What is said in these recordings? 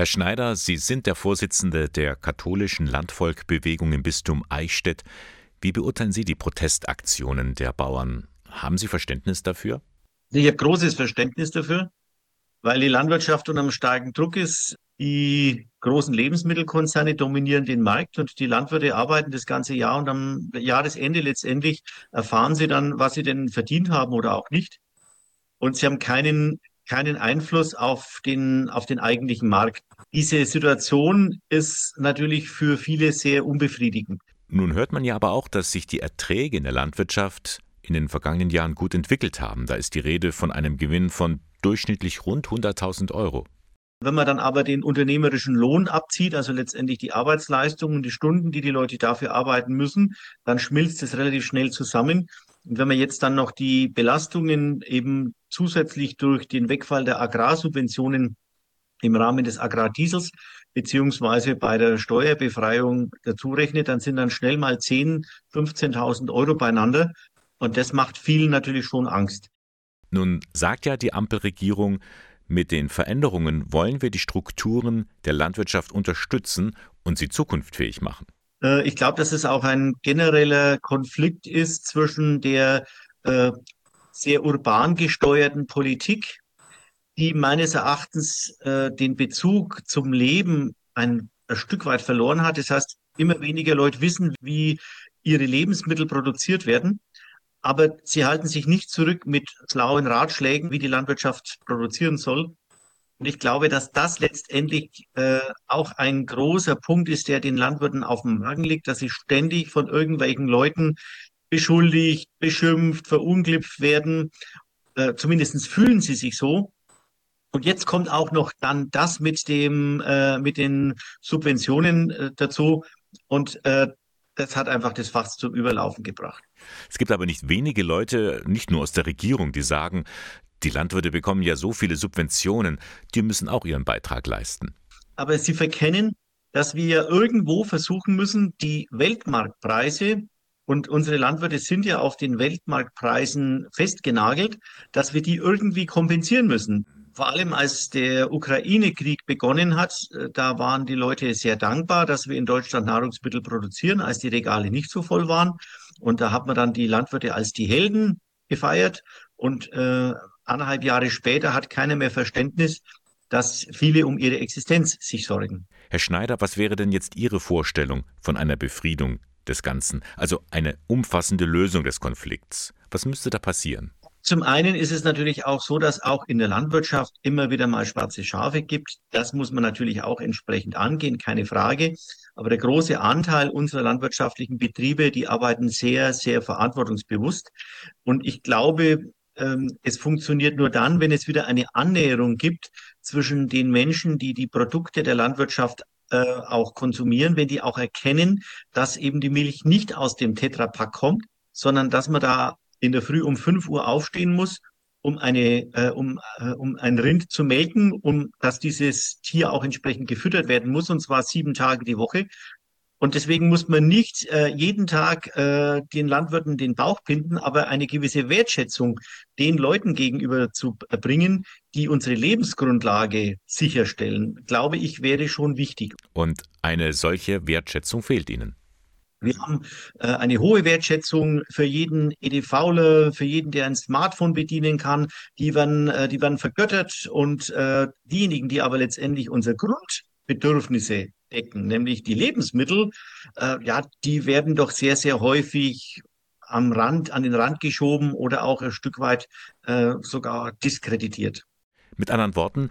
Herr Schneider, Sie sind der Vorsitzende der katholischen Landvolkbewegung im Bistum Eichstätt. Wie beurteilen Sie die Protestaktionen der Bauern? Haben Sie Verständnis dafür? Ich habe großes Verständnis dafür, weil die Landwirtschaft unter einem starken Druck ist. Die großen Lebensmittelkonzerne dominieren den Markt und die Landwirte arbeiten das ganze Jahr und am Jahresende letztendlich erfahren sie dann, was sie denn verdient haben oder auch nicht. Und sie haben keinen, keinen Einfluss auf den, auf den eigentlichen Markt. Diese Situation ist natürlich für viele sehr unbefriedigend. Nun hört man ja aber auch, dass sich die Erträge in der Landwirtschaft in den vergangenen Jahren gut entwickelt haben. Da ist die Rede von einem Gewinn von durchschnittlich rund 100.000 Euro. Wenn man dann aber den unternehmerischen Lohn abzieht, also letztendlich die Arbeitsleistung und die Stunden, die die Leute dafür arbeiten müssen, dann schmilzt es relativ schnell zusammen. Und wenn man jetzt dann noch die Belastungen eben zusätzlich durch den Wegfall der Agrarsubventionen im Rahmen des Agrardiesels beziehungsweise bei der Steuerbefreiung dazu rechnet, dann sind dann schnell mal 10, 15.000 Euro beieinander. Und das macht vielen natürlich schon Angst. Nun sagt ja die Ampelregierung, mit den Veränderungen wollen wir die Strukturen der Landwirtschaft unterstützen und sie zukunftsfähig machen. Äh, ich glaube, dass es auch ein genereller Konflikt ist zwischen der äh, sehr urban gesteuerten Politik, die meines Erachtens äh, den Bezug zum Leben ein, ein Stück weit verloren hat. Das heißt, immer weniger Leute wissen, wie ihre Lebensmittel produziert werden aber sie halten sich nicht zurück mit schlauen Ratschlägen, wie die Landwirtschaft produzieren soll. Und ich glaube, dass das letztendlich äh, auch ein großer Punkt ist, der den Landwirten auf dem Magen liegt, dass sie ständig von irgendwelchen Leuten beschuldigt, beschimpft, verunglückt werden. Äh, Zumindest fühlen sie sich so. Und jetzt kommt auch noch dann das mit dem äh, mit den Subventionen äh, dazu. Und äh, das hat einfach das Fass zum Überlaufen gebracht. Es gibt aber nicht wenige Leute, nicht nur aus der Regierung, die sagen, die Landwirte bekommen ja so viele Subventionen, die müssen auch ihren Beitrag leisten. Aber sie verkennen, dass wir irgendwo versuchen müssen, die Weltmarktpreise und unsere Landwirte sind ja auf den Weltmarktpreisen festgenagelt, dass wir die irgendwie kompensieren müssen. Vor allem als der Ukraine-Krieg begonnen hat, äh, da waren die Leute sehr dankbar, dass wir in Deutschland Nahrungsmittel produzieren, als die Regale nicht so voll waren. Und da hat man dann die Landwirte als die Helden gefeiert. Und äh, anderthalb Jahre später hat keiner mehr Verständnis, dass viele um ihre Existenz sich sorgen. Herr Schneider, was wäre denn jetzt Ihre Vorstellung von einer Befriedung des Ganzen, also eine umfassende Lösung des Konflikts? Was müsste da passieren? Zum einen ist es natürlich auch so, dass auch in der Landwirtschaft immer wieder mal schwarze Schafe gibt. Das muss man natürlich auch entsprechend angehen, keine Frage. Aber der große Anteil unserer landwirtschaftlichen Betriebe, die arbeiten sehr, sehr verantwortungsbewusst. Und ich glaube, ähm, es funktioniert nur dann, wenn es wieder eine Annäherung gibt zwischen den Menschen, die die Produkte der Landwirtschaft äh, auch konsumieren, wenn die auch erkennen, dass eben die Milch nicht aus dem Tetrapack kommt, sondern dass man da in der Früh um 5 Uhr aufstehen muss, um eine, äh, um, äh, um ein Rind zu melken, um dass dieses Tier auch entsprechend gefüttert werden muss, und zwar sieben Tage die Woche. Und deswegen muss man nicht äh, jeden Tag äh, den Landwirten den Bauch binden, aber eine gewisse Wertschätzung den Leuten gegenüber zu bringen, die unsere Lebensgrundlage sicherstellen, glaube ich, wäre schon wichtig. Und eine solche Wertschätzung fehlt Ihnen. Wir haben äh, eine hohe Wertschätzung für jeden EDVler, für jeden, der ein Smartphone bedienen kann. Die werden, äh, die werden vergöttert und äh, diejenigen, die aber letztendlich unsere Grundbedürfnisse decken, nämlich die Lebensmittel, äh, ja, die werden doch sehr, sehr häufig am Rand, an den Rand geschoben oder auch ein Stück weit äh, sogar diskreditiert. Mit anderen Worten,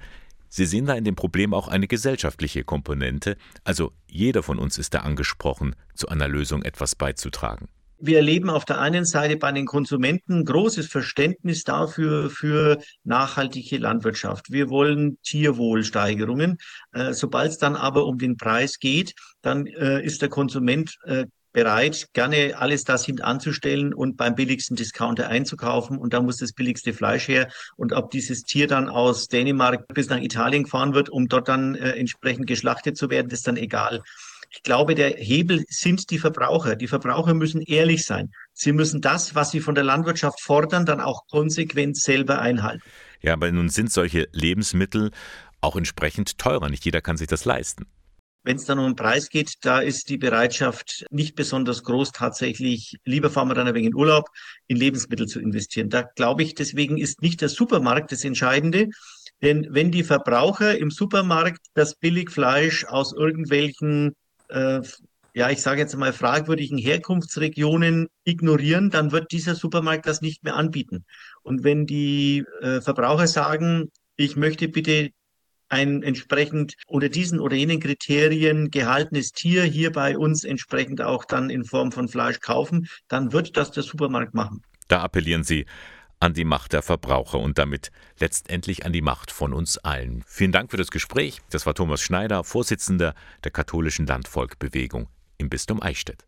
Sie sehen da in dem Problem auch eine gesellschaftliche Komponente, also jeder von uns ist da angesprochen, zu einer Lösung etwas beizutragen. Wir erleben auf der einen Seite bei den Konsumenten großes Verständnis dafür für nachhaltige Landwirtschaft. Wir wollen Tierwohlsteigerungen. Äh, Sobald es dann aber um den Preis geht, dann äh, ist der Konsument äh, bereit, gerne alles das hintanzustellen und beim billigsten Discounter einzukaufen. Und da muss das billigste Fleisch her. Und ob dieses Tier dann aus Dänemark bis nach Italien gefahren wird, um dort dann entsprechend geschlachtet zu werden, ist dann egal. Ich glaube, der Hebel sind die Verbraucher. Die Verbraucher müssen ehrlich sein. Sie müssen das, was sie von der Landwirtschaft fordern, dann auch konsequent selber einhalten. Ja, aber nun sind solche Lebensmittel auch entsprechend teurer. Nicht jeder kann sich das leisten. Wenn es dann um den Preis geht, da ist die Bereitschaft nicht besonders groß, tatsächlich, lieber fahren wir dann ein wenig in Urlaub, in Lebensmittel zu investieren. Da glaube ich, deswegen ist nicht der Supermarkt das Entscheidende. Denn wenn die Verbraucher im Supermarkt das Billigfleisch aus irgendwelchen, äh, ja, ich sage jetzt mal fragwürdigen Herkunftsregionen ignorieren, dann wird dieser Supermarkt das nicht mehr anbieten. Und wenn die äh, Verbraucher sagen, ich möchte bitte ein entsprechend oder diesen oder jenen Kriterien gehaltenes Tier hier bei uns entsprechend auch dann in Form von Fleisch kaufen, dann wird das der Supermarkt machen. Da appellieren Sie an die Macht der Verbraucher und damit letztendlich an die Macht von uns allen. Vielen Dank für das Gespräch. Das war Thomas Schneider, Vorsitzender der katholischen Landvolkbewegung im Bistum Eichstätt.